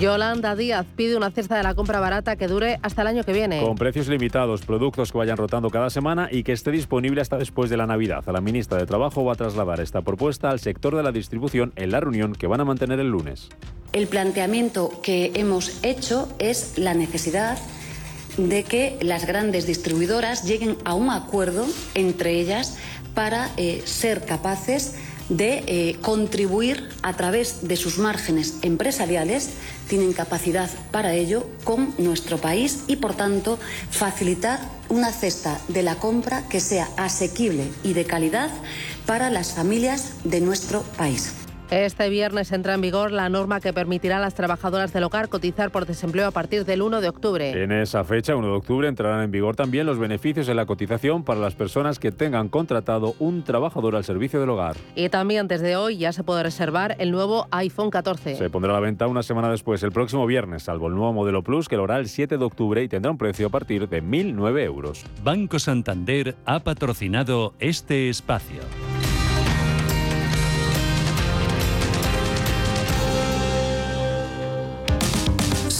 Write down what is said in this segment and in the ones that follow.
Yolanda Díaz pide una cesta de la compra barata que dure hasta el año que viene. Con precios limitados, productos que vayan rotando cada semana y que esté disponible hasta después de la Navidad. La ministra de Trabajo va a trasladar esta propuesta al sector de la distribución en la reunión que van a mantener el lunes. El planteamiento que hemos hecho es la necesidad de que las grandes distribuidoras lleguen a un acuerdo entre ellas para eh, ser capaces de eh, contribuir a través de sus márgenes empresariales, tienen capacidad para ello con nuestro país y, por tanto, facilitar una cesta de la compra que sea asequible y de calidad para las familias de nuestro país. Este viernes entra en vigor la norma que permitirá a las trabajadoras del hogar cotizar por desempleo a partir del 1 de octubre. En esa fecha, 1 de octubre, entrarán en vigor también los beneficios de la cotización para las personas que tengan contratado un trabajador al servicio del hogar. Y también desde hoy ya se puede reservar el nuevo iPhone 14. Se pondrá a la venta una semana después, el próximo viernes, salvo el nuevo modelo Plus que lo hará el 7 de octubre y tendrá un precio a partir de 1.009 euros. Banco Santander ha patrocinado este espacio.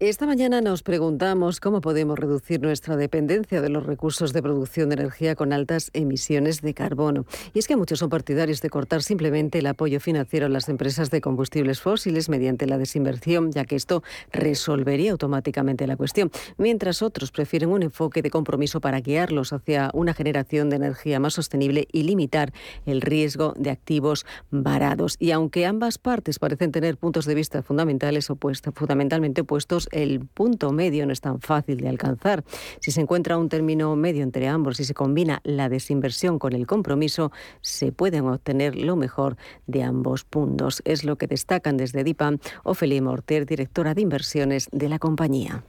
Esta mañana nos preguntamos cómo podemos reducir nuestra dependencia de los recursos de producción de energía con altas emisiones de carbono. Y es que muchos son partidarios de cortar simplemente el apoyo financiero a las empresas de combustibles fósiles mediante la desinversión, ya que esto resolvería automáticamente la cuestión, mientras otros prefieren un enfoque de compromiso para guiarlos hacia una generación de energía más sostenible y limitar el riesgo de activos varados. Y aunque ambas partes parecen tener puntos de vista fundamentales opuestos, fundamentalmente opuestos, el punto medio no es tan fácil de alcanzar. Si se encuentra un término medio entre ambos y se combina la desinversión con el compromiso, se pueden obtener lo mejor de ambos puntos. Es lo que destacan desde DIPAM Ofelia Morter, directora de inversiones de la compañía.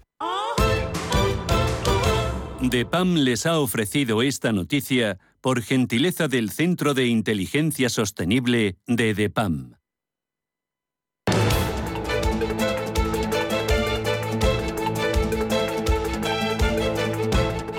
DEPAM les ha ofrecido esta noticia por gentileza del Centro de Inteligencia Sostenible de DEPAM.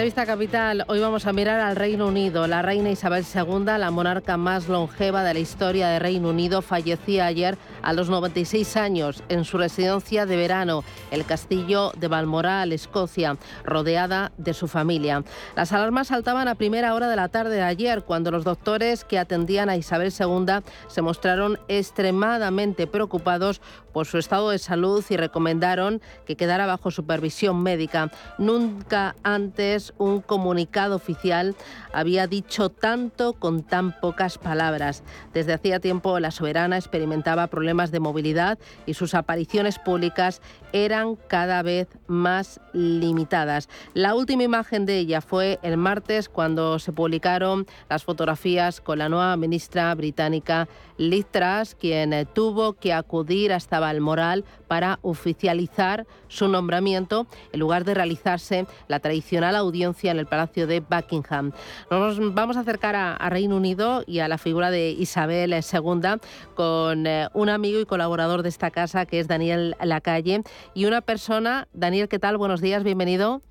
Entrevista capital, hoy vamos a mirar al Reino Unido. La reina Isabel II, la monarca más longeva de la historia de Reino Unido, fallecía ayer a los 96 años en su residencia de verano, el castillo de Balmoral, Escocia, rodeada de su familia. Las alarmas saltaban a primera hora de la tarde de ayer, cuando los doctores que atendían a Isabel II se mostraron extremadamente preocupados por su estado de salud y recomendaron que quedara bajo supervisión médica. Nunca antes un comunicado oficial había dicho tanto con tan pocas palabras. Desde hacía tiempo la soberana experimentaba problemas de movilidad y sus apariciones públicas eran cada vez más limitadas. La última imagen de ella fue el martes cuando se publicaron las fotografías con la nueva ministra británica Liz Truss, quien tuvo que acudir hasta Balmoral para oficializar su nombramiento en lugar de realizarse la tradicional audiencia en el Palacio de Buckingham. Nos vamos a acercar a, Reino Unido y a la figura de Isabel II con eh, un amigo y colaborador de esta casa que es Daniel Lacalle y una persona, Daniel, ¿qué tal? Buenos días, bienvenido.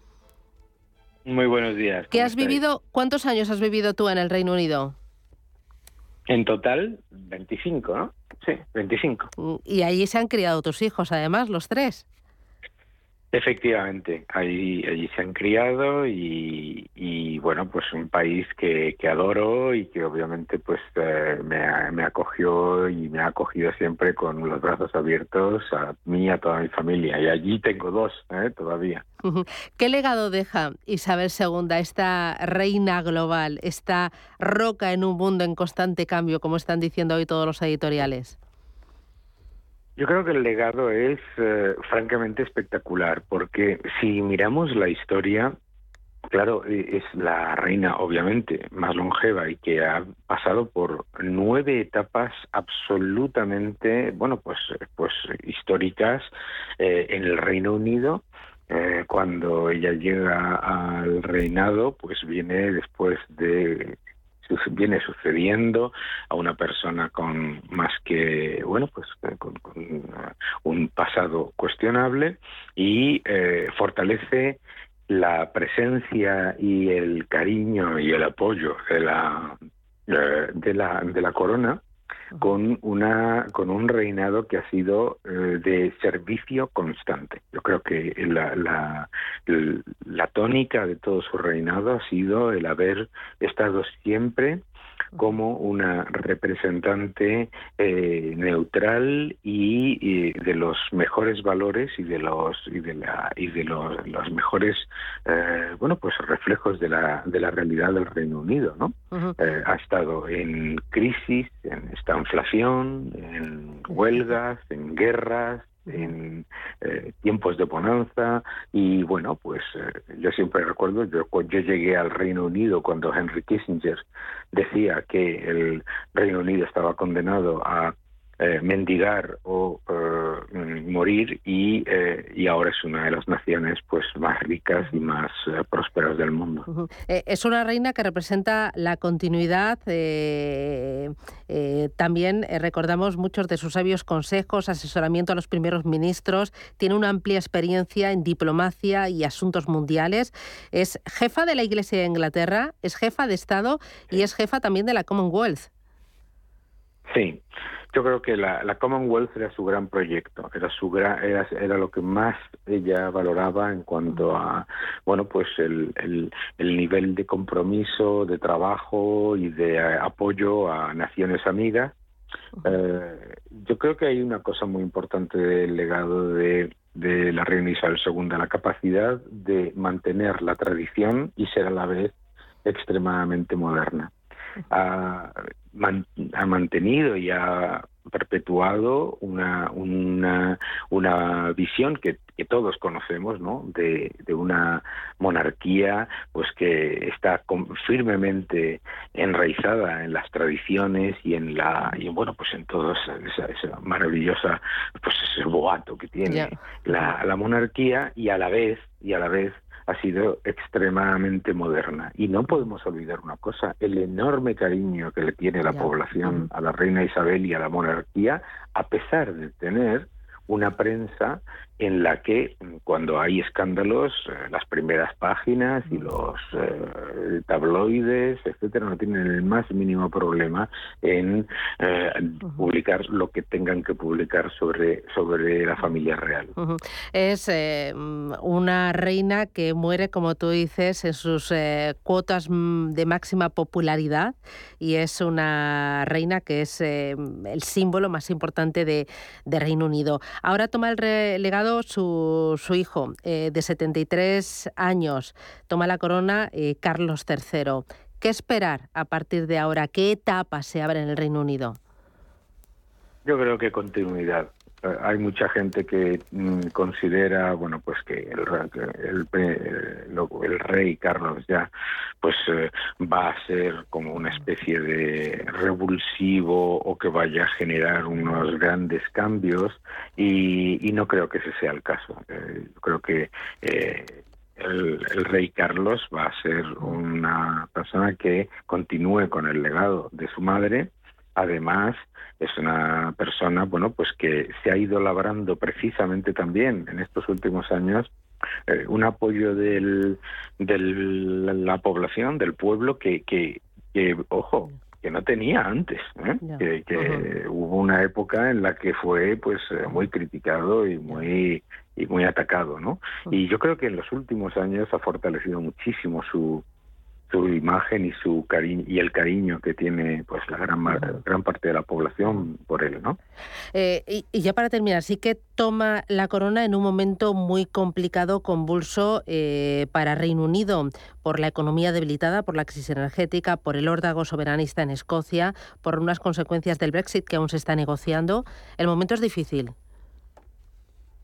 Muy buenos días. ¿Qué has vivido? ¿Cuántos años has vivido tú en el Reino Unido? En total, 25, ¿no? Sí, 25. Mm, y allí se han criado tus hijos, además, los tres. Efectivamente, allí, allí se han criado y, bueno, pues un país que, adoro y que obviamente pues eh, me, me, acogió y me ha acogido siempre con los brazos abiertos a mí y a toda mi familia. Y allí tengo dos ¿eh? todavía. ¿Qué legado deja Isabel II, esta reina global, esta roca en un mundo en constante cambio, como están diciendo hoy todos los editoriales? Yo creo que el legado es eh, francamente espectacular, porque si miramos la historia, claro, e, es la reina obviamente más longeva y que ha pasado por nueve etapas absolutamente, bueno, pues, pues históricas eh, en el Reino Unido. Eh, cuando ella llega al reinado, pues viene después de viene sucediendo a una persona con más que, bueno, pues eh, con, un pasado cuestionable y eh, fortalece la presencia y el cariño y el apoyo de la, eh, de la, de la corona con una con un reinado que ha sido eh, de servicio constante. Yo creo que la, la, la tónica de todo su reinado ha sido el haber estado siempre como una representante eh, neutral y, de los mejores valores y de los y de la y de los, los mejores eh, bueno pues reflejos de la de la realidad del Reino Unido no eh, ha estado en crisis en esta inflación en huelgas en guerras en eh, tiempos de bonanza. Y bueno pues eh, yo siempre recuerdo yo yo llegué al Reino Unido cuando Henry Kissinger decía que el Reino Unido estaba condenado a eh, mendigar o eh, morir y, eh, y, ahora es una de las naciones pues más ricas y más prósperas del mundo. Es una reina que representa la continuidad. también recordamos muchos de sus sabios consejos, asesoramiento a los primeros ministros. Tiene una amplia experiencia en diplomacia y asuntos mundiales. Es jefa de la Iglesia de Inglaterra, es jefa de Estado y es jefa también de la Commonwealth. Sí, yo creo que la, la, Commonwealth era su gran proyecto, era su gran, era, era, lo que más ella valoraba en cuanto a, bueno, pues el, el, el nivel de compromiso, de trabajo y de apoyo a naciones amigas. Eh, yo creo que hay una cosa muy importante del legado de, de la reina Isabel II, la capacidad de mantener la tradición y ser a la vez extremadamente moderna ha, mantenido y ha perpetuado una, una, una visión que, que todos conocemos, ¿no? De, de, una monarquía, pues que está firmemente enraizada en las tradiciones y en la, y bueno, pues en todo esa, esa maravillosa, pues ese boato que tiene la, la monarquía y a la vez, y a la vez ha sido extremadamente moderna. Y no podemos olvidar una cosa, el enorme cariño que le tiene la población a la reina Isabel y a la monarquía, a pesar de tener una prensa en la que mm, cuando hay escándalos, eh, las primeras páginas y los eh, tabloides, etcétera, no tienen el más mínimo problema en eh, publicar lo que tengan que publicar sobre, sobre la familia real. Es mm, una reina que muere, como tú dices, en sus cuotas mm, de máxima popularidad y es una reina que es el símbolo más importante de, de Reino Unido. Ahora toma el legado su, su hijo eh, de 73 años, toma la corona eh, Carlos III. ¿Qué esperar a partir de ahora? ¿Qué etapa se abre en el Reino Unido? Yo creo que continuidad. Eh, hay mucha gente que mm, considera bueno pues que el, el, el, rey Carlos ya pues eh, va a ser como una especie de revulsivo o que vaya a generar unos grandes cambios y, no creo que ese sea el caso. Eh, creo que el, el, rey Carlos va a ser una persona que continúe con el legado de su madre además es una persona, bueno, pues que se ha ido labrando precisamente también en estos últimos años eh, un apoyo del, de la población, del pueblo, que, que, ojo, que no tenía antes, ¿eh? que, hubo una época en la que fue pues eh, muy criticado y muy y muy atacado, ¿no? Y yo creo que en los últimos años ha fortalecido muchísimo su su imagen y su cariño y el cariño que tiene pues la gran gran parte de la población por él no eh, y, ya para terminar sí que toma la corona en un momento muy complicado convulso eh, para Reino Unido por la economía debilitada por la crisis energética por el órdago soberanista en Escocia por unas consecuencias del Brexit que aún se está negociando. El momento es difícil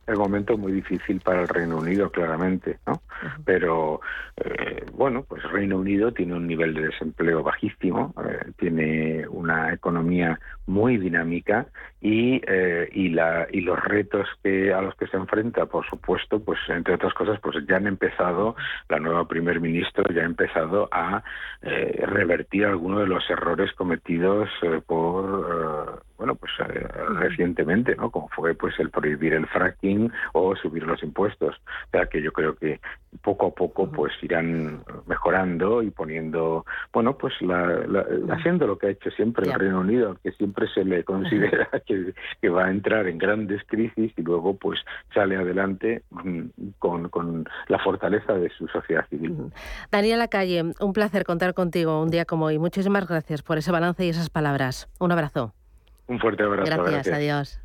el momento muy difícil para el Reino Unido, claramente, ¿no? Pero, eh, bueno, pues Reino Unido tiene un nivel de desempleo bajísimo, eh, tiene una economía muy dinámica y, eh, y, la, y los retos que, a los que se enfrenta, por supuesto, pues entre otras cosas, pues ya han empezado, la nueva primer ministro ya ha empezado a revertir algunos de los errores cometidos por bueno, pues eh, recientemente, ¿no? Como fue pues el prohibir el fracking o subir los impuestos. O sea que yo creo que poco a poco pues irán mejorando y poniendo, bueno, pues la, haciendo lo que ha hecho siempre el Reino Unido, que siempre se le considera que, que, va a entrar en grandes crisis y luego pues sale adelante mm, con, con la fortaleza de su sociedad civil. Daniela Calle, un placer contar contigo un día como hoy. Muchísimas gracias por ese balance y esas palabras. Un abrazo. Un fuerte abrazo. Gracias, adiós.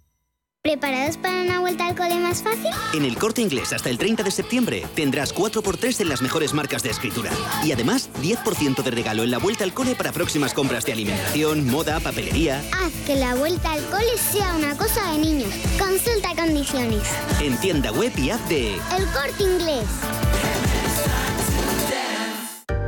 ¿Preparados para una vuelta al cole más fácil? En el corte inglés hasta el 30 de septiembre tendrás 4x3 en las mejores marcas de escritura. Y además 10% de regalo en la vuelta al cole para próximas compras de alimentación, moda, papelería. Haz que la vuelta al cole sea una cosa de niños. Consulta condiciones. En tienda web y app de El corte inglés.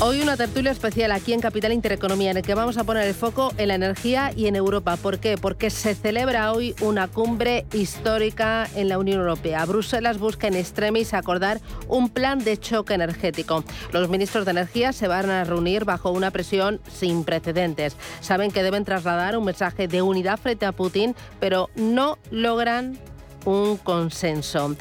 Hoy una tertulia especial aquí en Capital Intereconomía en el que vamos a poner el foco en la energía y en Europa. ¿Por qué? Porque se celebra hoy una cumbre histórica en la Unión Europea. Bruselas busca en extremis acordar un plan de choque energético. Los ministros de Energía se van a reunir bajo una presión sin precedentes. Saben que deben trasladar un mensaje de unidad frente a Putin, pero no logran un consenso.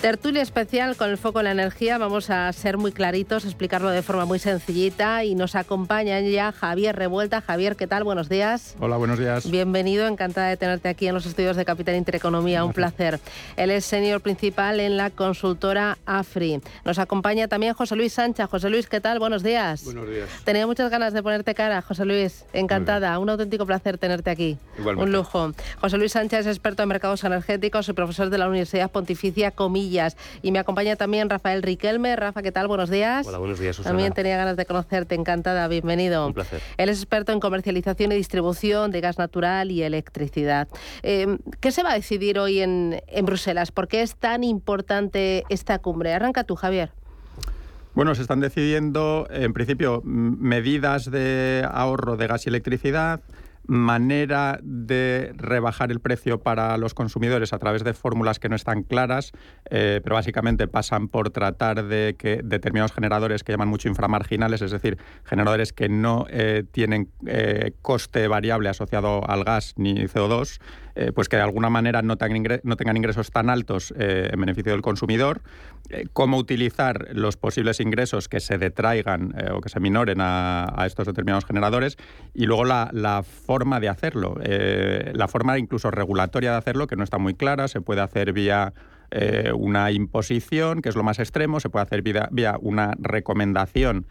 Tertulia especial con el foco en la energía. Vamos a ser muy claritos, explicarlo de forma muy sencillita y nos acompaña ya Javier Revuelta. Javier, ¿qué tal? Buenos días. Hola, buenos días. Bienvenido, encantada de tenerte aquí en los estudios de Capital Intereconomía. Un placer. Él es senior principal en la consultora AFRI. Nos acompaña también José Luis Sánchez. José Luis, ¿qué tal? Buenos días. Buenos días. Tenía muchas ganas de ponerte cara, José Luis. Encantada. Un auténtico placer tenerte aquí. Igualmente. Un lujo. José Luis Sánchez es experto en mercados energéticos y profesor de la Universidad Pontificia Comillas. Y me acompaña también Rafael Riquelme. Rafa, ¿qué tal? Buenos días. Hola, buenos días, Susana. También tenía ganas de conocerte. Encantada. Bienvenido. Un placer. Él es experto en comercialización y distribución de gas natural y electricidad. Eh, ¿Qué se va a decidir hoy en, en Bruselas? ¿Por qué es tan importante esta cumbre? Arranca tú, Javier. Bueno, se están decidiendo, en principio, medidas de ahorro de gas y electricidad, manera de rebajar el precio para los consumidores a través de fórmulas que no están claras, eh, pero básicamente pasan por tratar de que determinados generadores que llaman mucho inframarginales, es decir, generadores que no eh, tienen eh, coste variable asociado al gas ni CO2, eh, pues que de alguna manera no tengan, ingresos tan altos eh, en beneficio del consumidor, eh, cómo utilizar los posibles ingresos que se detraigan o que se minoren a, estos determinados generadores y luego la, forma de hacerlo, la forma incluso regulatoria de hacerlo, que no está muy clara, se puede hacer vía una imposición, que es lo más extremo, se puede hacer vía, una recomendación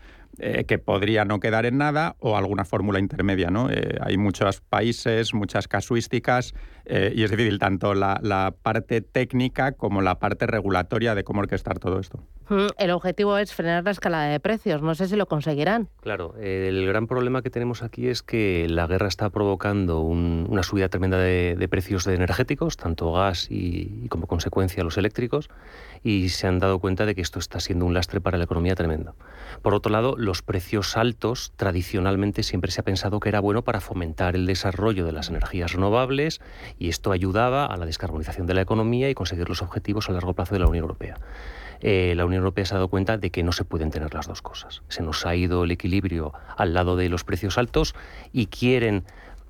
que podría no quedar en nada o alguna fórmula intermedia. ¿no? Hay muchos países, muchas casuísticas eh, y es difícil tanto la, la parte técnica como la parte regulatoria de cómo orquestar todo esto. Mm, El objetivo es frenar la escalada de precios. No sé si lo conseguirán. Claro, el gran problema que tenemos aquí es que la guerra está provocando un- una subida tremenda de, de precios de energéticos, tanto gas y, y como consecuencia los eléctricos, y se han dado cuenta de que esto está siendo un lastre para la economía tremendo. Por otro lado, los precios altos tradicionalmente siempre se ha pensado que era bueno para fomentar el desarrollo de las energías renovables y esto ayudaba a la descarbonización de la economía y conseguir los objetivos a largo plazo de la Unión Europea. Eh, la Unión Europea se ha dado cuenta de que no se pueden tener las dos cosas. Se nos ha ido el equilibrio al lado de los precios altos y quieren,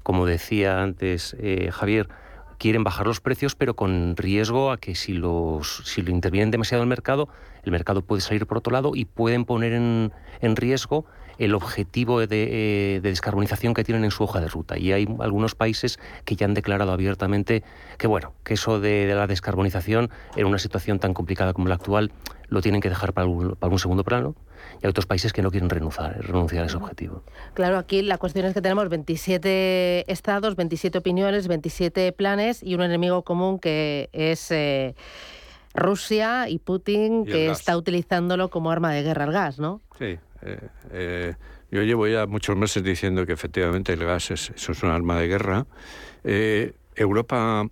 como decía antes eh, Javier, quieren bajar los precios, pero con riesgo a que si, los, si lo intervienen demasiado el mercado, el mercado puede salir por otro lado y pueden poner en, en riesgo el objetivo de, eh, de descarbonización que tienen en su hoja de ruta. Y hay algunos países que ya han declarado abiertamente que, bueno, que eso de, de la descarbonización en una situación tan complicada como la actual lo tienen que dejar para un, para un segundo plano. Y hay otros países que no quieren renunciar, renunciar a ese objetivo. Claro, aquí la cuestión es que tenemos 27 estados, 27 opiniones, 27 planes y un enemigo común que es eh, Rusia y Putin, Y que gas. está utilizándolo como arma de guerra el gas, ¿no? Sí. Eh, eh, yo llevo ya muchos meses diciendo que efectivamente el gas es, eso es un arma de guerra. Eh, Europa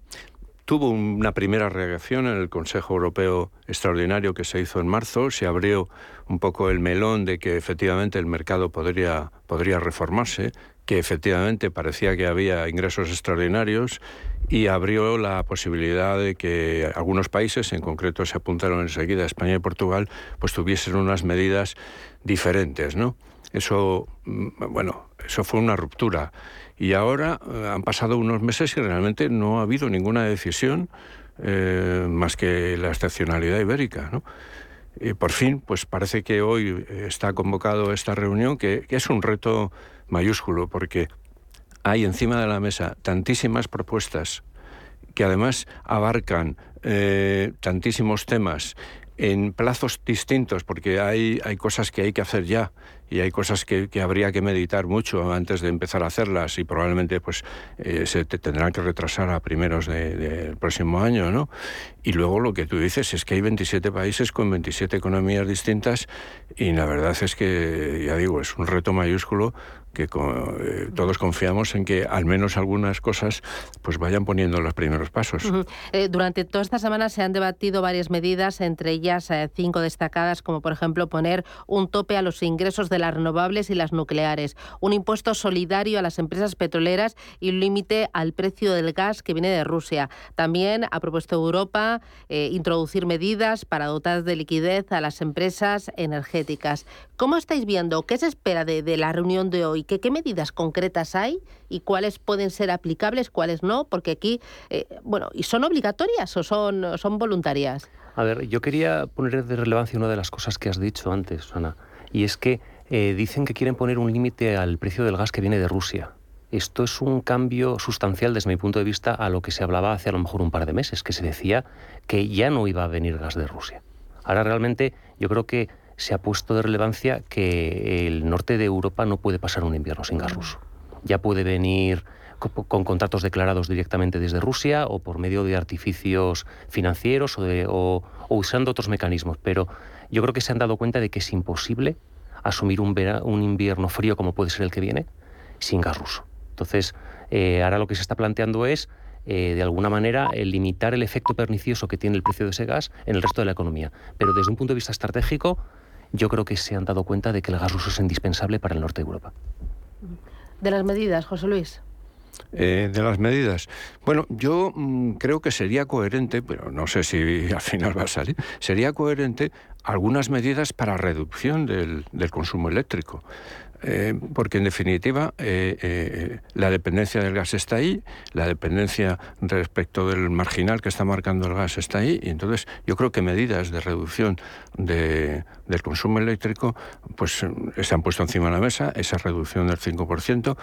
tuvo una primera reacción en el Consejo Europeo Extraordinario que se hizo en marzo. Se abrió un poco el melón de que efectivamente el mercado podría, podría reformarse. Que efectivamente parecía que había ingresos extraordinarios y abrió la posibilidad de que algunos países, en concreto se apuntaron enseguida España y Portugal, pues tuviesen unas medidas diferentes, ¿no? Eso, mm, bueno, eso fue una ruptura. Y ahora eh, han pasado unos meses y realmente no ha habido ninguna decisión eh, más que la excepcionalidad ibérica, ¿no? Y por fin, pues parece que hoy está convocado esta reunión, que, es un reto mayúsculo, porque hay encima de la mesa tantísimas propuestas que además abarcan eh, tantísimos temas en plazos distintos, porque hay, hay cosas que hay que hacer ya y hay cosas que, habría que meditar mucho antes de empezar a hacerlas y probablemente pues eh, se tendrán que retrasar a primeros del próximo año, ¿no? Y luego lo que tú dices es que hay 27 países con 27 economías distintas y la verdad es que, ya digo, es un reto mayúsculo que eh, todos confiamos en que al menos algunas cosas pues vayan poniendo los primeros pasos. Eh, durante toda esta semana se han debatido varias medidas, entre ellas eh, cinco destacadas, como por ejemplo poner un tope a los ingresos de las renovables y las nucleares, un impuesto solidario a las empresas petroleras y un límite al precio del gas que viene de Rusia. También ha propuesto Europa introducir medidas para dotar de liquidez a las empresas energéticas. ¿Cómo estáis viendo? ¿Qué se espera de la reunión de hoy? ¿Qué medidas concretas hay y cuáles pueden ser aplicables, cuáles no? Porque aquí, eh, bueno, ¿y son obligatorias o son, son voluntarias? A ver, yo quería poner de relevancia una de las cosas que has dicho antes, Ana, y es que eh, dicen que quieren poner un límite al precio del gas que viene de Rusia. Esto es un cambio sustancial desde mi punto de vista a lo que se hablaba hace a lo mejor un par de meses, que se decía que ya no iba a venir gas de Rusia. Ahora realmente yo creo que se ha puesto de relevancia que el norte de Europa no puede pasar un invierno sin gas ruso. Ya puede venir con contratos declarados directamente desde Rusia o por medio de artificios financieros o, usando otros mecanismos. Pero yo creo que se han dado cuenta de que es imposible asumir un, un invierno frío como puede ser el que viene sin gas ruso. Entonces, eh, ahora lo que se está planteando es eh, de alguna manera, limitar el efecto pernicioso que tiene el precio de ese gas en el resto de la economía. Pero desde un punto de vista estratégico, yo creo que se han dado cuenta de que el gas ruso es indispensable para el norte de Europa. De las medidas, José Luis. Eh, de las medidas. Bueno, yo mm, creo que sería coherente, pero no sé si al final va a salir, sería coherente algunas medidas para reducción del, del consumo eléctrico. Eh, porque en definitiva eh, eh, la dependencia del gas está ahí, la dependencia respecto del marginal que está marcando el gas está ahí, y entonces yo creo que medidas de reducción del consumo eléctrico pues se han puesto encima de la mesa, esa reducción del 5%,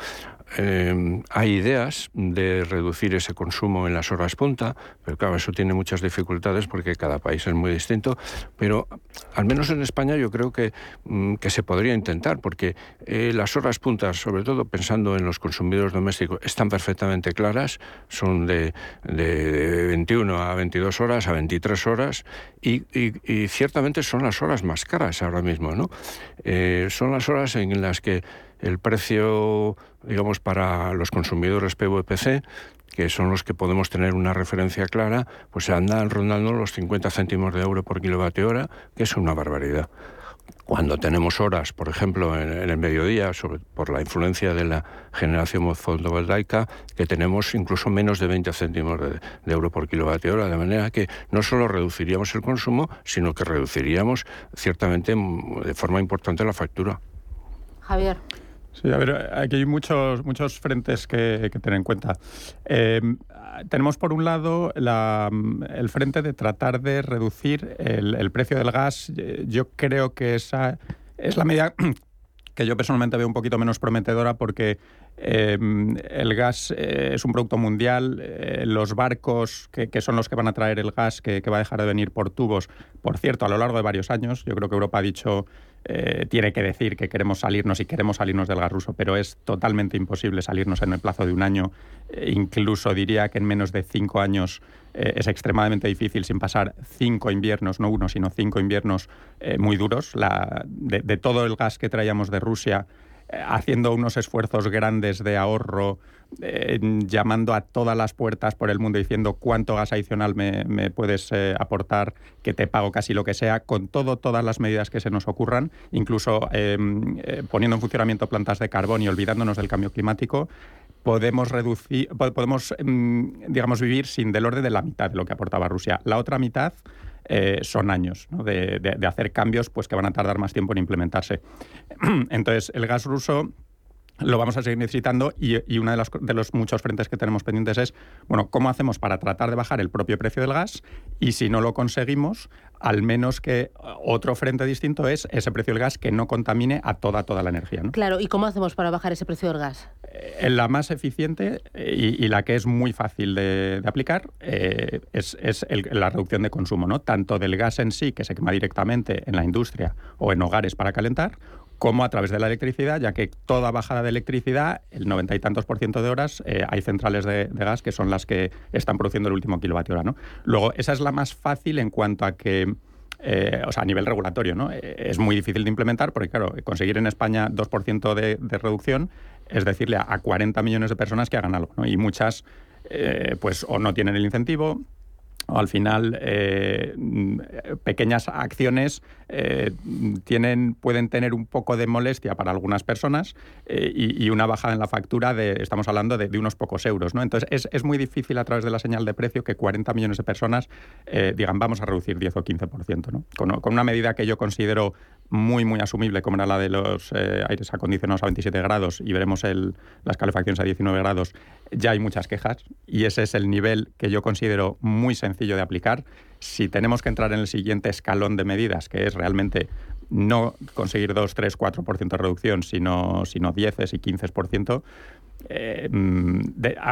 eh, hay ideas de reducir ese consumo en las horas punta, pero claro, eso tiene muchas dificultades porque cada país es muy distinto, pero al menos en España yo creo que, mm, que se podría intentar, porque eh, las horas puntas, sobre todo pensando en los consumidores domésticos, están perfectamente claras, son de, de 21 a 22 horas, a 23 horas, y, y, ciertamente son las horas más caras ahora mismo, ¿no? Eh, son las horas en las que el precio, digamos, para los consumidores PVPC, que son los que podemos tener una referencia clara, pues andan rondando los 50 céntimos de euro por kilovatio hora, que es una barbaridad. Cuando tenemos horas, por ejemplo, en, el mediodía, por la influencia de la generación fotovoltaica, que tenemos incluso menos de 20 céntimos de, de, euro por kilovatio hora, de manera que no solo reduciríamos el consumo, sino que reduciríamos ciertamente de forma importante la factura. Javier. Sí, a ver, aquí hay muchos, muchos frentes que, tener en cuenta. Em, tenemos por un lado el frente de tratar de reducir el, precio del gas. Yo creo que esa es la medida que yo personalmente veo un poquito menos prometedora porque em, el gas eh, es un producto mundial, eh, los barcos que, son los que van a traer el gas que, que, va a dejar de venir por tubos, por cierto, a lo largo de varios años, yo creo que Europa ha dicho eh, tiene que decir que queremos salirnos y queremos salirnos del gas ruso, pero es totalmente imposible salirnos en el plazo de un año. Eh, incluso diría que en menos de cinco años eh, es extremadamente difícil sin pasar cinco inviernos, no uno, sino cinco inviernos muy duros. de, todo el gas que traíamos de Rusia, haciendo unos esfuerzos grandes de ahorro eh, llamando a todas las puertas por el mundo diciendo cuánto gas adicional me, puedes eh, aportar, que te pago casi lo que sea, con todo, todas las medidas que se nos ocurran, incluso em, poniendo en funcionamiento plantas de carbón y olvidándonos del cambio climático, podemos reducir, podemos, em, digamos, vivir sin del orden de la mitad de lo que aportaba Rusia. La otra mitad son años de, de, hacer cambios pues, que van a tardar más tiempo en implementarse. Entonces, el gas ruso lo vamos a seguir necesitando y, uno de los, de los, muchos frentes que tenemos pendientes es, bueno, ¿cómo hacemos para tratar de bajar el propio precio del gas? Y si no lo conseguimos, al menos que otro frente distinto es ese precio del gas que no contamine a toda, toda la energía. Claro, ¿y cómo hacemos para bajar ese precio del gas? Eh, la más eficiente eh, y, la que es muy fácil de, aplicar eh, es, la reducción de consumo, ¿no? tanto del gas en sí, que se quema directamente en la industria o en hogares para calentar, como a través de la electricidad, ya que toda bajada de electricidad, el noventa y tantos por ciento de horas, eh, hay centrales de, gas que son las que están produciendo el último kilovatio hora. ¿no? Luego, esa es la más fácil en cuanto a que eh, o sea, a nivel regulatorio, ¿no? Eh, es muy difícil de implementar porque, claro, conseguir en España 2% de, de reducción es decirle a, 40 millones de personas que hagan algo, ¿no? Y muchas, pues, o no tienen el incentivo, o al final eh, pequeñas acciones eh, tienen, pueden tener un poco de molestia para algunas personas eh, y, una bajada en la factura de, estamos hablando de, unos pocos euros. ¿no? Entonces es, es, muy difícil a través de la señal de precio que 40 millones de personas digan vamos a reducir 10 o 15%. ¿no? Con, con, una medida que yo considero muy, muy asumible, como era la de los aires acondicionados a 27 grados y veremos el, las calefacciones a 19 grados, ya hay muchas quejas y ese es el nivel que yo considero muy sencillo de aplicar. Si tenemos que entrar en el siguiente escalón de medidas, que es realmente no conseguir 2, 3, 4% de reducción, sino, sino 10 y 15%, eh, mm,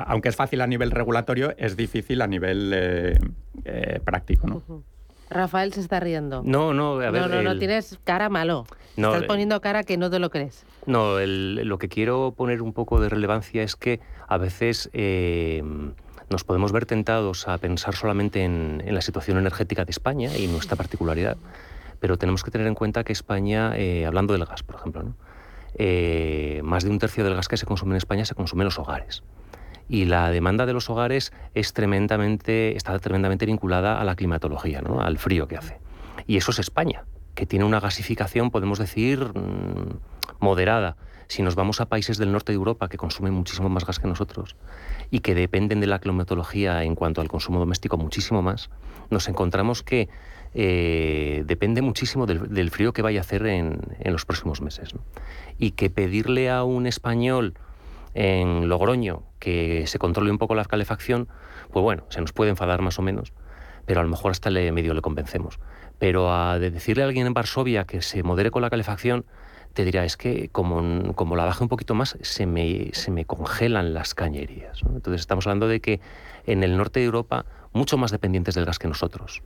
aunque es fácil a nivel regulatorio, es difícil a nivel eh, eh, práctico. ¿no? Rafael se está riendo. No, no, a ver. No, no, no, tienes cara malo. Estás poniendo cara que no te lo crees. No, lo que quiero poner un poco de relevancia es que a veces eh, nos podemos ver tentados a pensar solamente en, la situación energética de España y nuestra particularidad, pero tenemos que tener en cuenta que España, eh, hablando del gas, por ejemplo, eh, más de un tercio del gas que se consume en España se consume en los hogares y la demanda de los hogares es tremendamente, está tremendamente vinculada a la climatología, ¿no? al frío que hace. Y eso es España, que tiene una gasificación, podemos decir, mm, moderada. Si nos vamos a países del norte de Europa que consumen muchísimo más gas que nosotros y que dependen de la climatología en cuanto al consumo doméstico muchísimo más, nos encontramos que eh, depende muchísimo del, frío que vaya a hacer en, los próximos meses. Y que pedirle a un español en Logroño que se controle un poco la calefacción, pues bueno, se nos puede enfadar más o menos, pero a lo mejor hasta le medio le convencemos. Pero a decirle a alguien en Varsovia que se modere con la calefacción, te dirá, es que como, como la baje un poquito más, se me, se me congelan las cañerías. Entonces estamos hablando de que en el norte de Europa, mucho más dependientes del gas que nosotros.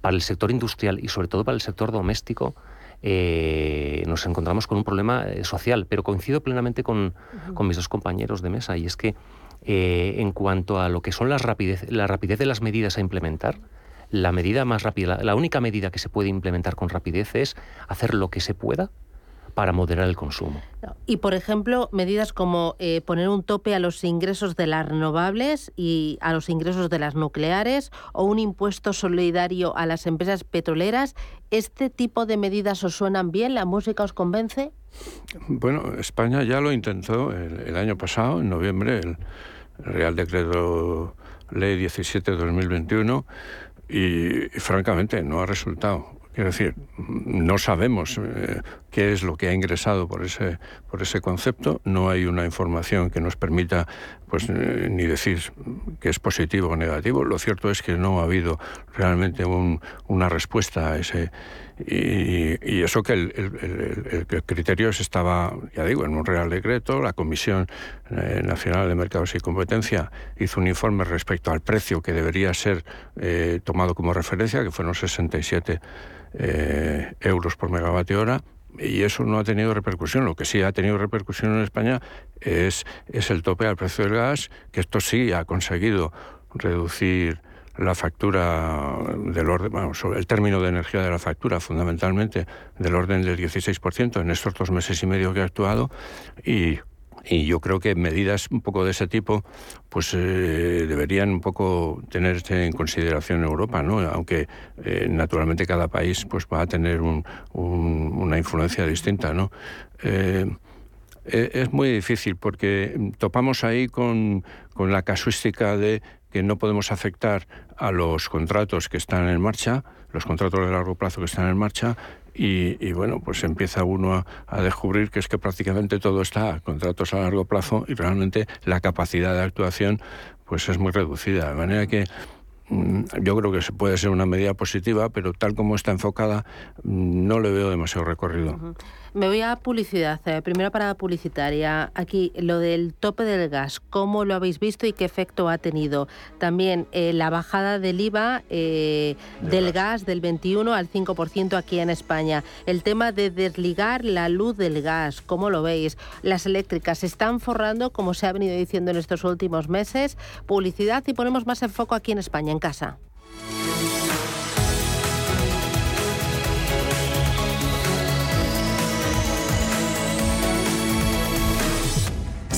Para el sector industrial y sobre todo para el sector doméstico, eh, nos encontramos con un problema eh, social, pero coincido plenamente con, mis dos compañeros de mesa, y es que eh, en cuanto a lo que son las rapidez, la rapidez de las medidas a implementar, la medida más rápida, la única medida que se puede implementar con rapidez es hacer lo que se pueda para moderar el consumo. Y, por ejemplo, medidas como eh, poner un tope a los ingresos de las renovables y a los ingresos de las nucleares o un impuesto solidario a las empresas petroleras. ¿Este tipo de medidas os suenan bien? ¿La música os convence? Bueno, España ya lo intentó el, año pasado, en noviembre, el, Real Decreto Ley 17 de 2021 y, francamente no ha resultado. Quiero decir, no sabemos eh, qué es lo que ha ingresado por ese, por ese concepto, no hay una información que nos permita pues, eh, ni decir que es positivo o negativo. Lo cierto es que no ha habido realmente una respuesta a ese. Y, eso que el, criterio se estaba, ya digo, en un Real Decreto, la Comisión eh, Nacional de Mercados y Competencia hizo un informe respecto al precio que debería ser tomado como referencia, que fueron 67 eh, euros por megavatio hora y eso no ha tenido repercusión. Lo que sí ha tenido repercusión en España es, es el tope al precio del gas, que esto sí ha conseguido reducir la factura del orden, vamos, el término de energía de la factura fundamentalmente del orden del 16% en estos dos meses y medio que ha actuado y Y yo creo que medidas un poco de ese tipo pues eh, deberían un poco tenerse en consideración en Europa, ¿no? aunque eh, naturalmente cada país pues va a tener una influencia distinta. ¿no? Eh, es muy difícil porque topamos ahí con, con la casuística de que no podemos afectar a los contratos que están en marcha, los contratos de largo plazo que están en marcha, y, bueno, pues empieza uno a, descubrir que es que prácticamente todo está contratos a largo plazo y realmente la capacidad de actuación pues es muy reducida. De manera que mm, yo creo que puede ser una medida positiva, pero tal como está enfocada, mm, no le veo demasiado recorrido. Me voy a publicidad. Eh, primera parada publicitaria. Aquí, lo del tope del gas. ¿Cómo lo habéis visto y qué efecto ha tenido? También eh, la bajada del IVA eh, del gas. del 21 al 5% aquí en España. El tema de desligar la luz del gas. ¿Cómo lo veis? Las eléctricas se están forrando, como se ha venido diciendo en estos últimos meses. Publicidad y ponemos más en foco aquí en España, en casa.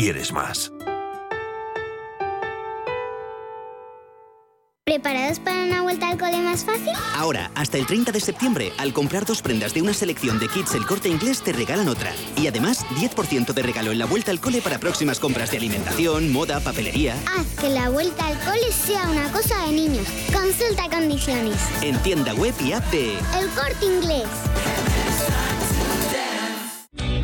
quieres más. ¿Preparados para una vuelta al cole más fácil? Ahora, hasta el 30 de septiembre, al comprar dos prendas de una selección de kits El Corte Inglés, te regalan otra. Y además, 10% de regalo en la vuelta al cole para próximas compras de alimentación, moda, papelería. Haz que la vuelta al cole sea una cosa de niños. Consulta condiciones. En tienda web y app de El Corte Inglés.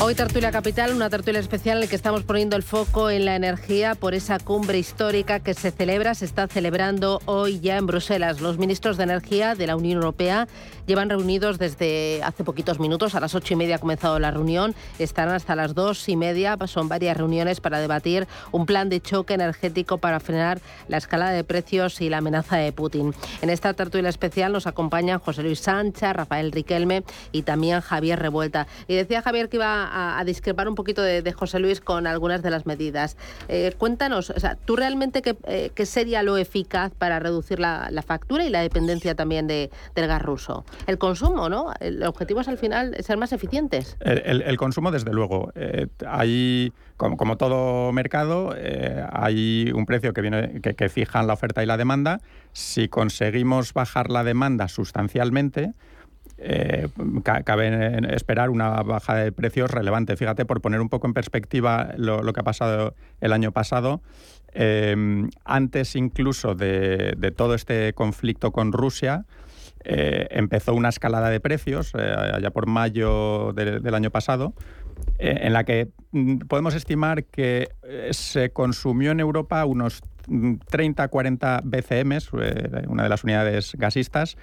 Hoy Tertulia Capital, una tertulia especial en la que estamos poniendo el foco en la energía por esa cumbre histórica que se celebra, se está celebrando hoy ya en Bruselas. Los ministros de Energía de la Unión Europea llevan reunidos desde hace poquitos minutos, a las ocho y media ha comenzado la reunión, estarán hasta las dos y media, son varias reuniones para debatir un plan de choque energético para frenar la escalada de precios y la amenaza de Putin. En esta tertulia especial nos acompañan José Luis Sánchez, Rafael Riquelme y también Javier Revuelta. Y decía Javier que iba a, discrepar un poquito de, José Luis con algunas de las medidas. Eh, cuéntanos, o sea, ¿tú realmente eh, qué, sería lo eficaz para reducir la, factura y la dependencia también de, del gas ruso? El consumo, ¿no? El objetivo es al final ser más eficientes. El, consumo, desde luego. Eh, hay, como, todo mercado, hay un precio que, viene, que, que fijan la oferta y la demanda. Si conseguimos bajar la demanda sustancialmente, eh, cabe esperar una baja de precios relevante. Fíjate, por poner un poco en perspectiva lo, que ha pasado el año pasado, em, antes incluso de, todo este conflicto con Rusia, eh, empezó una escalada de precios, eh, allá por mayo del año pasado, en la que mm, podemos estimar que se consumió en Europa unos 30-40 BCM, una de las unidades gasistas,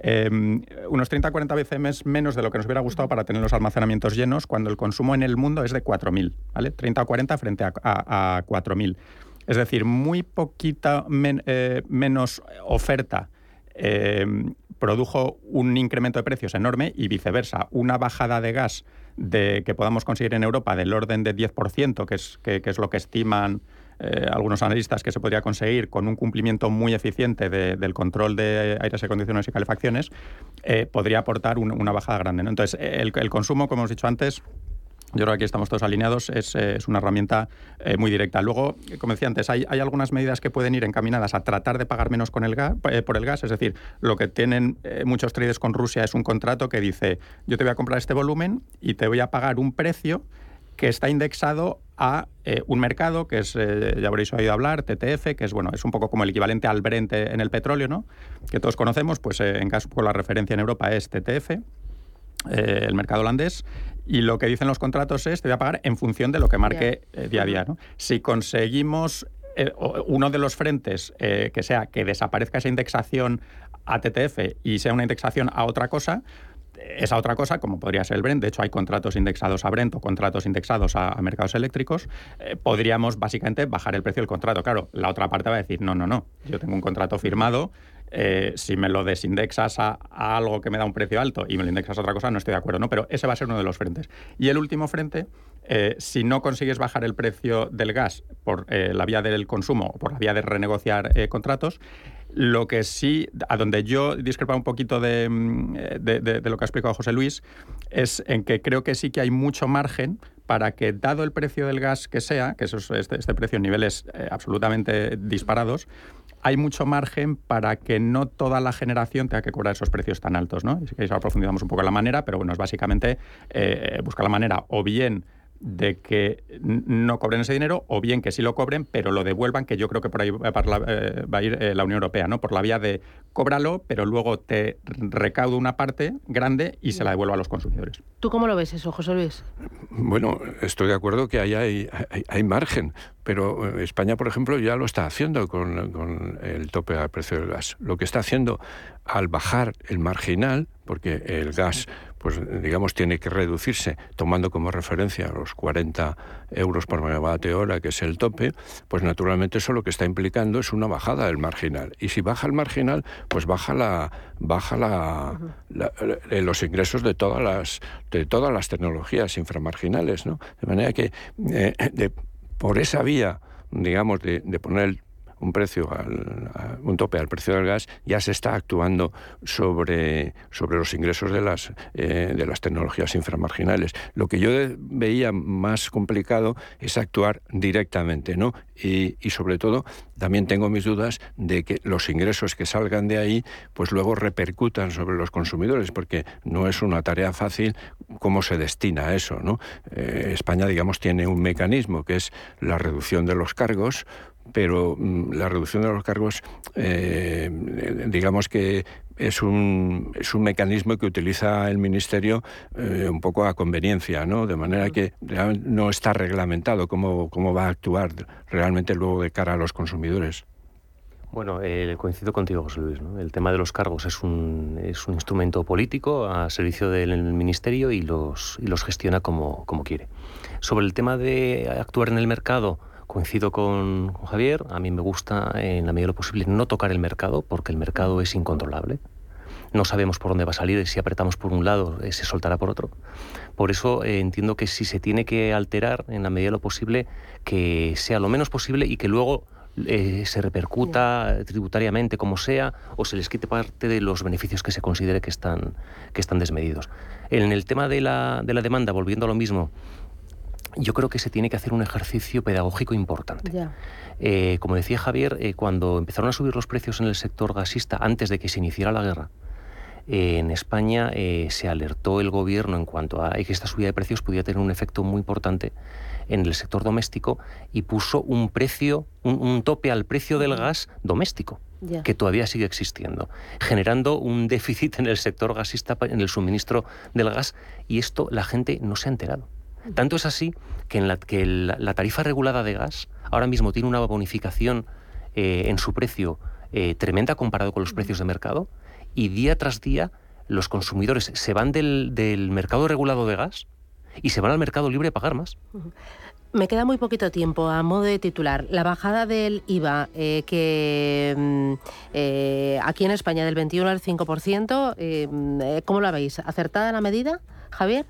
em, unos 30-40 BCM menos de lo que nos hubiera gustado para tener los almacenamientos llenos cuando el consumo en el mundo es de 4.000, ¿vale? 30 o 40 frente a, a, 4.000. Es decir, muy poquita eh, menos oferta em, produjo un incremento de precios enorme y viceversa. Una bajada de gas que podamos conseguir en Europa del orden de 10%, que es, que, es lo que estiman eh, algunos analistas que se podría conseguir con un cumplimiento muy eficiente del control de aires acondicionados y calefacciones, eh, podría aportar una bajada grande. Entonces, el, el consumo, como hemos dicho antes, yo creo que aquí estamos todos alineados, es, eh, una herramienta eh, muy directa. Luego, como decía antes, hay, algunas medidas que pueden ir encaminadas a tratar de pagar menos con el gas, eh, por el gas, es decir, lo que tienen muchos traders con Rusia es un contrato que dice, yo te voy a comprar este volumen y te voy a pagar un precio que está indexado a un mercado que es, ya habréis oído hablar, TTF, que es bueno, es un poco como el equivalente al Brent en el petróleo, ¿no? Que todos conocemos, pues en caso por la referencia en Europa es TTF, el mercado holandés, y lo que dicen los contratos es, te voy a pagar en función de lo que marque eh, día a día. ¿no? Si conseguimos eh, uno de los frentes eh, que sea que desaparezca esa indexación a TTF y sea una indexación a otra cosa, esa otra cosa, como podría ser el Brent, de hecho hay contratos indexados a Brent o contratos indexados a, mercados eléctricos, podríamos básicamente bajar el precio del contrato. Claro, la otra parte va a decir, no, no, no, yo tengo un contrato firmado eh, si me lo desindexas a, algo que me da un precio alto y me lo indexas a otra cosa, no estoy de acuerdo, ¿no? Pero ese va a ser uno de los frentes. Y el último frente, eh, si no consigues bajar el precio del gas por eh, la vía del consumo o por la vía de renegociar contratos, lo que sí, a donde yo discrepa un poquito mm, de, de, lo que ha explicado José Luis, es en que creo que sí que hay mucho margen para que, dado el precio del gas que sea, que eso es este, este precio en niveles absolutamente disparados, hay mucho margen para que no toda la generación tenga que cobrar esos precios tan altos. ¿no? Y si queréis ahora profundizamos un poco la manera, pero bueno, es básicamente eh, buscar la manera o bien de que no cobren ese dinero o bien que sí lo cobren, pero lo devuelvan, que yo creo que por ahí va a ir eh, la Unión Europea, ¿no? Por la vía de cóbralo, pero luego te recaudo una parte grande y se la devuelvo a los consumidores. ¿Tú cómo lo ves eso, José Luis? Bueno, estoy de acuerdo que ahí hay, hay, margen, pero eh, España, por ejemplo, ya lo está haciendo con, con el tope al precio del gas. Lo que está haciendo al bajar el marginal, porque el gas pues digamos tiene que reducirse tomando como referencia los 40 euros por megavatio hora que es el tope pues naturalmente eso lo que está implicando es una bajada del marginal. Y si baja el marginal pues baja la baja la, los ingresos de todas las de todas las tecnologías inframarginales no de manera que eh, de, por esa vía digamos de, de poner un precio, al, un tope al precio del gas, ya se está actuando sobre, sobre los ingresos de las, eh, de las tecnologías inframarginales. Lo que yo veía más complicado es actuar directamente, ¿no? Y, sobre todo, también tengo mis dudas de que los ingresos que salgan de ahí, pues luego repercutan sobre los consumidores, porque no es una tarea fácil cómo se destina a eso, ¿no? Eh, España, digamos, tiene un mecanismo que es la reducción de los cargos, pero mm, la reducción de los cargos, eh, digamos que es un, es un mecanismo que utiliza el Ministerio eh, un poco a conveniencia, ¿no? De manera que no está reglamentado cómo, cómo va a actuar realmente luego de cara a los consumidores. Bueno, eh, coincido contigo, José Luis. El tema de los cargos es un, es un instrumento político a servicio del Ministerio y los, y los gestiona como, como quiere. Sobre el tema de actuar en el mercado, Coincido con, Javier, a mí me gusta en la medida de lo posible no tocar el mercado porque el mercado es incontrolable. No sabemos por dónde va a salir, si apretamos por un lado eh, se soltará por otro. Por eso eh, entiendo que si se tiene que alterar en la medida de lo posible, que sea lo menos posible y que luego eh, se repercuta tributariamente como sea o se les quite parte de los beneficios que se considere que están, que están desmedidos. En el tema de la, de la demanda, volviendo a lo mismo, yo creo que se tiene que hacer un ejercicio pedagógico importante. Eh, como decía Javier, eh, cuando empezaron a subir los precios en el sector gasista antes de que se iniciara la guerra, eh, en España se alertó el gobierno en cuanto a que esta subida de precios podía tener un efecto muy importante en el sector doméstico y puso un precio, un, tope al precio del gas doméstico. que todavía sigue existiendo, generando un déficit en el sector gasista, en el suministro del gas, y esto la gente no se ha enterado. Tanto es así que, en la, que la, tarifa regulada de gas ahora mismo tiene una bonificación eh, en su precio eh, tremenda comparado con los precios de mercado y día tras día los consumidores se van del, mercado regulado de gas y se van al mercado libre a pagar más. Me queda muy poquito tiempo a modo de titular. La bajada del IVA, eh, que mm, aquí en España del 21 al 5%, eh, mm, eh, ¿cómo la veis? ¿Acertada la medida, Javier?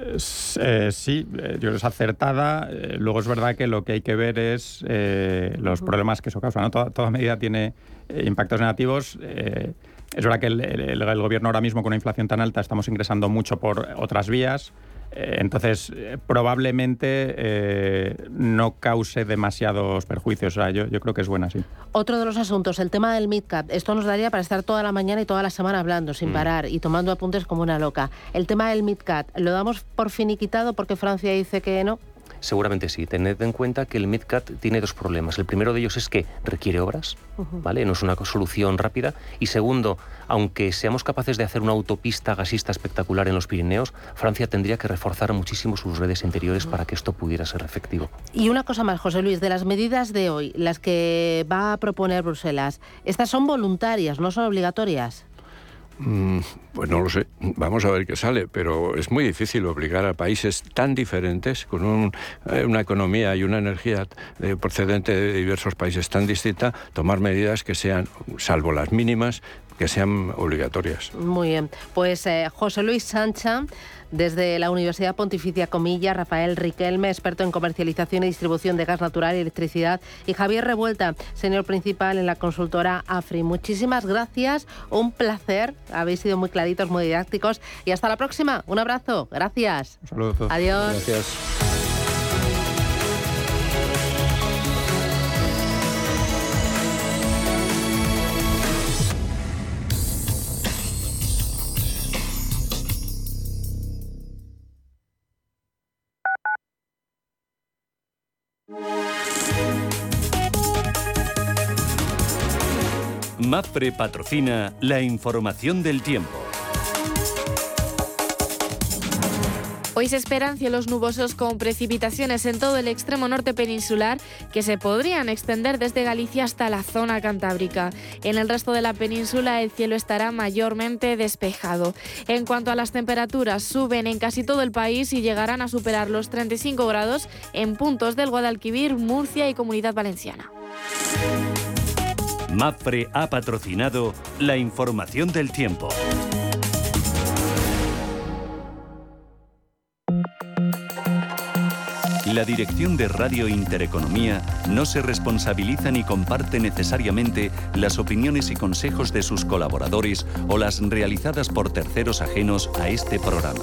Eh, sí, eh, yo creo que es acertada. Eh, luego es verdad que lo que hay que ver es eh, los problemas que eso causa. ¿no? Toda, toda medida tiene impactos negativos. Eh, es verdad que el, el- el gobierno ahora mismo con una inflación tan alta estamos ingresando mucho por otras vías. Eh, entonces, eh, probablemente eh, no cause demasiados perjuicios. O sea, yo, yo creo que es buena, sí. Otro de los asuntos, el tema del midcap. Esto nos daría para estar toda la mañana y toda la semana hablando sin parar y tomando apuntes como una loca. El tema del midcap, ¿lo damos por finiquitado porque Francia dice que no? Seguramente sí. Tened en cuenta que el MidCat tiene dos problemas. El primero de ellos es que requiere obras. ¿vale? No es una solución rápida. Y segundo, aunque seamos capaces de hacer una autopista gasista espectacular en los Pirineos, Francia tendría que reforzar muchísimo sus redes interiores para que esto pudiera ser efectivo. Y una cosa más, José Luis, de las medidas de hoy, las que va a proponer Bruselas, estas son voluntarias, no son obligatorias. Mm, Pues no lo sé, vamos a ver qué sale, pero es muy difícil obligar a países tan diferentes, con un- eh, una economía y una energía eh, procedente de diversos países tan distinta, tomar medidas que sean, salvo las mínimas, que sean obligatorias. Muy bien. Pues eh, José Luis Sancha, desde la Universidad Pontificia Comilla, Rafael Riquelme, experto en comercialización y distribución de gas natural y electricidad, y Javier Revuelta, señor principal en la consultora AFRI. Muchísimas gracias, un placer. Habéis sido muy claritos, muy didácticos. Y hasta la próxima. Un abrazo. Gracias. Un saludo. Adiós. Gracias. MAPRE patrocina la información del tiempo. Hoy se esperan cielos nubosos con precipitaciones en todo el extremo norte peninsular que se podrían extender desde Galicia hasta la zona cantábrica. En el resto de la península el cielo estará mayormente despejado. En cuanto a las temperaturas, suben en casi todo el país y llegarán a superar los 35 grados en puntos del Guadalquivir, Murcia y Comunidad Valenciana. MAPRE ha patrocinado la información del tiempo. La dirección de Radio Intereconomía no se responsabiliza ni comparte necesariamente las opiniones y consejos de sus colaboradores o las realizadas por terceros ajenos a este programa.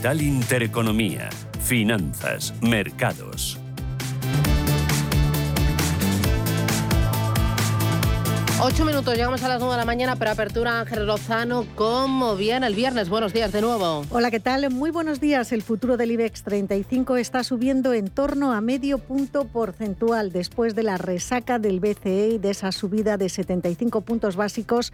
Capital Intereconomía, Finanzas, Mercados. Ocho minutos, llegamos a las nueve de la mañana, pero apertura Ángel Lozano, como bien el viernes. Buenos días de nuevo. Hola, ¿qué tal? Muy buenos días. El futuro del IBEX 35 está subiendo en torno a medio punto porcentual después de la resaca del BCE y de esa subida de 75 puntos básicos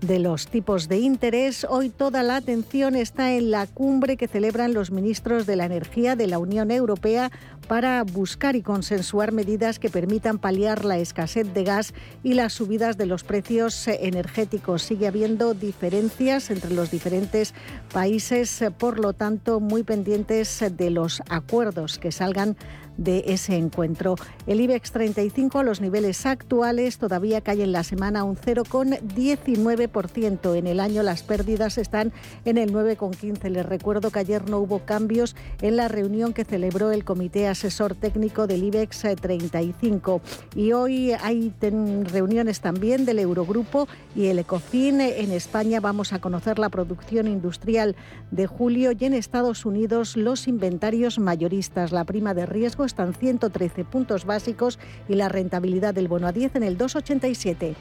de los tipos de interés. Hoy toda la atención está en la cumbre que celebran los ministros de la Energía de la Unión Europea para buscar y consensuar medidas que permitan paliar la escasez de gas y las subidas de los precios energéticos. Sigue habiendo diferencias entre los diferentes países, por lo tanto, muy pendientes de los acuerdos que salgan de ese encuentro. El IBEX 35 a los niveles actuales todavía cae en la semana un 0,19%. En el año las pérdidas están en el 9,15%. Les recuerdo que ayer no hubo cambios en la reunión que celebró el Comité Asesor Técnico del IBEX 35. Y hoy hay reuniones también del Eurogrupo y el ECOFIN. En España vamos a conocer la producción industrial de julio y en Estados Unidos los inventarios mayoristas. La prima de riesgo están 113 puntos básicos y la rentabilidad del bono a 10 en el 2,87.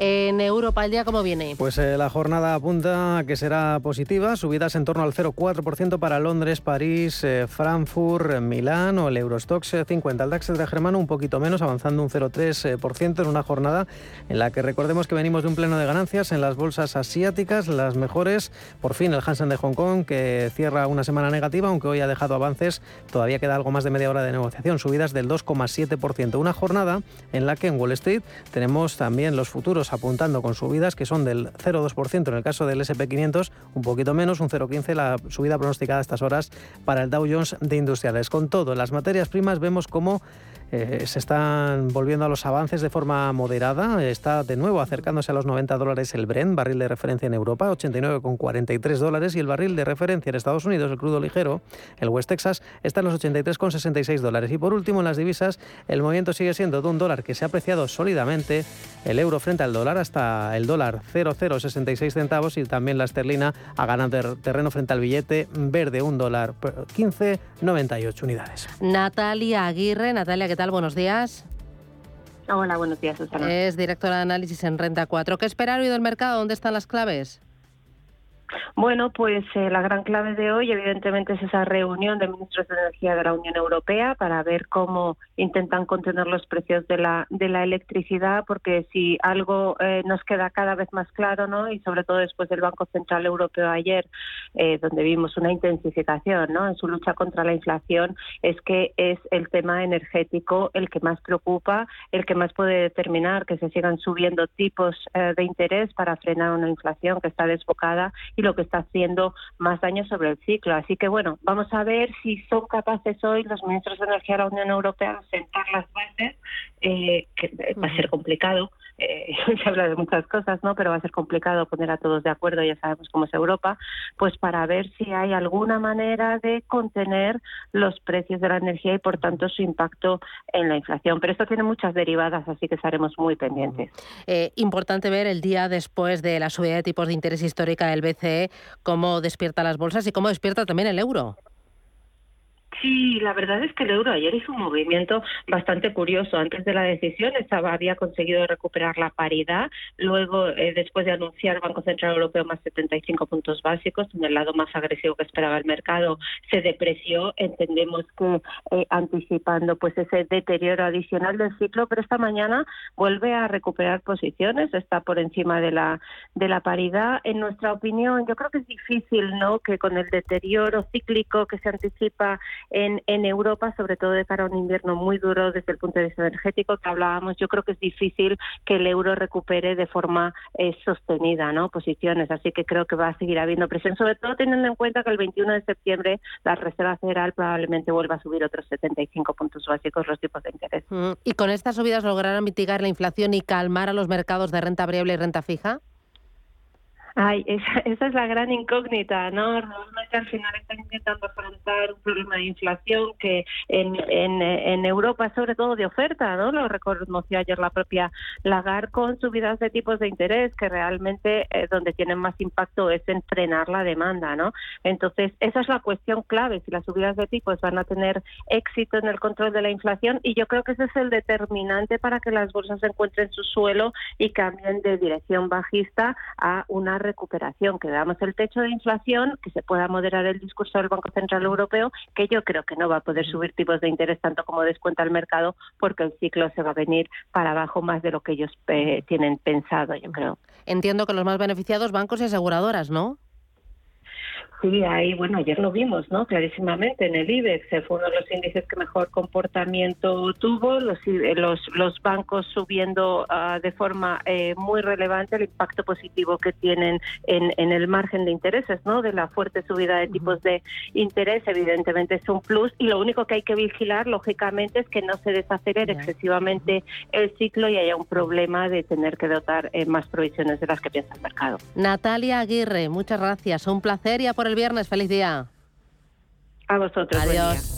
En Europa, ¿el día cómo viene? Pues eh, la jornada apunta a que será positiva, subidas en torno al 0,4% para Londres, París, eh, Frankfurt, Milán o el Eurostox 50. El DAX de Germano un poquito menos, avanzando un 0,3% en una jornada en la que recordemos que venimos de un pleno de ganancias en las bolsas asiáticas, las mejores. Por fin el Hansen de Hong Kong, que cierra una semana negativa, aunque hoy ha dejado avances, todavía queda algo más de media hora de negociación, subidas del 2,7%. Una jornada en la que en Wall Street tenemos también los futuros apuntando con subidas que son del 0,2% en el caso del SP500, un poquito menos, un 0,15% la subida pronosticada a estas horas para el Dow Jones de Industriales. Con todo, en las materias primas vemos cómo eh, se están volviendo a los avances de forma moderada. Está de nuevo acercándose a los 90 dólares el Brent, barril de referencia en Europa, 89,43 dólares, y el barril de referencia en Estados Unidos, el crudo ligero, el West Texas, está en los 83,66 dólares. Y por último, en las divisas, el movimiento sigue siendo de un dólar que se ha apreciado sólidamente, el euro frente al dólar hasta el dólar 0,066 centavos y también la esterlina ha ganado terreno frente al billete verde, un dólar 15,98 unidades. Natalia Aguirre, Natalia, ¿qué tal? Buenos días. Hola, buenos días, Susana. Es directora de análisis en Renta 4. ¿Qué esperar hoy del mercado? ¿Dónde están las claves? Bueno, pues eh, la gran clave de hoy, evidentemente, es esa reunión de ministros de energía de la Unión Europea para ver cómo intentan contener los precios de la de la electricidad, porque si algo eh, nos queda cada vez más claro, ¿no? Y sobre todo después del Banco Central Europeo ayer, eh, donde vimos una intensificación, ¿no? En su lucha contra la inflación, es que es el tema energético el que más preocupa, el que más puede determinar que se sigan subiendo tipos de interés para frenar una inflación que está desbocada y lo que está haciendo más daño sobre el ciclo. Así que bueno, vamos a ver si son capaces hoy los ministros de Energía de la Unión Europea de sentar las bases, eh, que va a ser complicado, eh, se habla de muchas cosas, ¿no? Pero va a ser complicado poner a todos de acuerdo, ya sabemos cómo es Europa, pues para ver si hay alguna manera de contener los precios de la energía y por tanto su impacto en la inflación. Pero esto tiene muchas derivadas, así que estaremos muy pendientes. Eh, importante ver el día después de la subida de tipos de interés histórica del BCE, cómo despierta las bolsas y cómo despierta también el euro. Sí, la verdad es que el euro ayer hizo un movimiento bastante curioso. Antes de la decisión estaba había conseguido recuperar la paridad. Luego, eh, después de anunciar el Banco Central Europeo más 75 puntos básicos, en el lado más agresivo que esperaba el mercado, se depreció. Entendemos que eh, anticipando pues ese deterioro adicional del ciclo, pero esta mañana vuelve a recuperar posiciones. Está por encima de la de la paridad. En nuestra opinión, yo creo que es difícil, ¿no? Que con el deterioro cíclico que se anticipa en, en Europa, sobre todo de cara a un invierno muy duro desde el punto de vista energético que hablábamos, yo creo que es difícil que el euro recupere de forma eh, sostenida ¿no? posiciones, así que creo que va a seguir habiendo presión, sobre todo teniendo en cuenta que el 21 de septiembre la Reserva Federal probablemente vuelva a subir otros 75 puntos básicos los tipos de interés. Mm, ¿Y con estas subidas lograrán mitigar la inflación y calmar a los mercados de renta variable y renta fija? Ay, esa, esa, es la gran incógnita, ¿no? Realmente al final están intentando afrontar un problema de inflación que en, en, en Europa sobre todo de oferta, ¿no? Lo reconoció ayer la propia Lagarde con subidas de tipos de interés que realmente eh, donde tienen más impacto es en frenar la demanda, ¿no? Entonces, esa es la cuestión clave, si las subidas de tipos van a tener éxito en el control de la inflación y yo creo que ese es el determinante para que las bolsas encuentren su suelo y cambien de dirección bajista a una recuperación, que veamos el techo de inflación, que se pueda moderar el discurso del Banco Central Europeo, que yo creo que no va a poder subir tipos de interés tanto como descuenta el mercado, porque el ciclo se va a venir para abajo más de lo que ellos eh, tienen pensado, yo creo. Entiendo que los más beneficiados bancos y aseguradoras, ¿no? Sí, ahí, bueno, ayer lo vimos, ¿no? Clarísimamente en el IBEX, fue uno de los índices que mejor comportamiento tuvo, los, los, los bancos subiendo uh, de forma eh, muy relevante el impacto positivo que tienen en, en, el margen de intereses, ¿no? De la fuerte subida de tipos de interés, evidentemente es un plus y lo único que hay que vigilar, lógicamente, es que no se desacelere excesivamente el ciclo y haya un problema de tener que dotar eh, más provisiones de las que piensa el mercado. Natalia Aguirre, muchas gracias, un placer y a por el viernes. Feliz día. A vosotros. Adiós.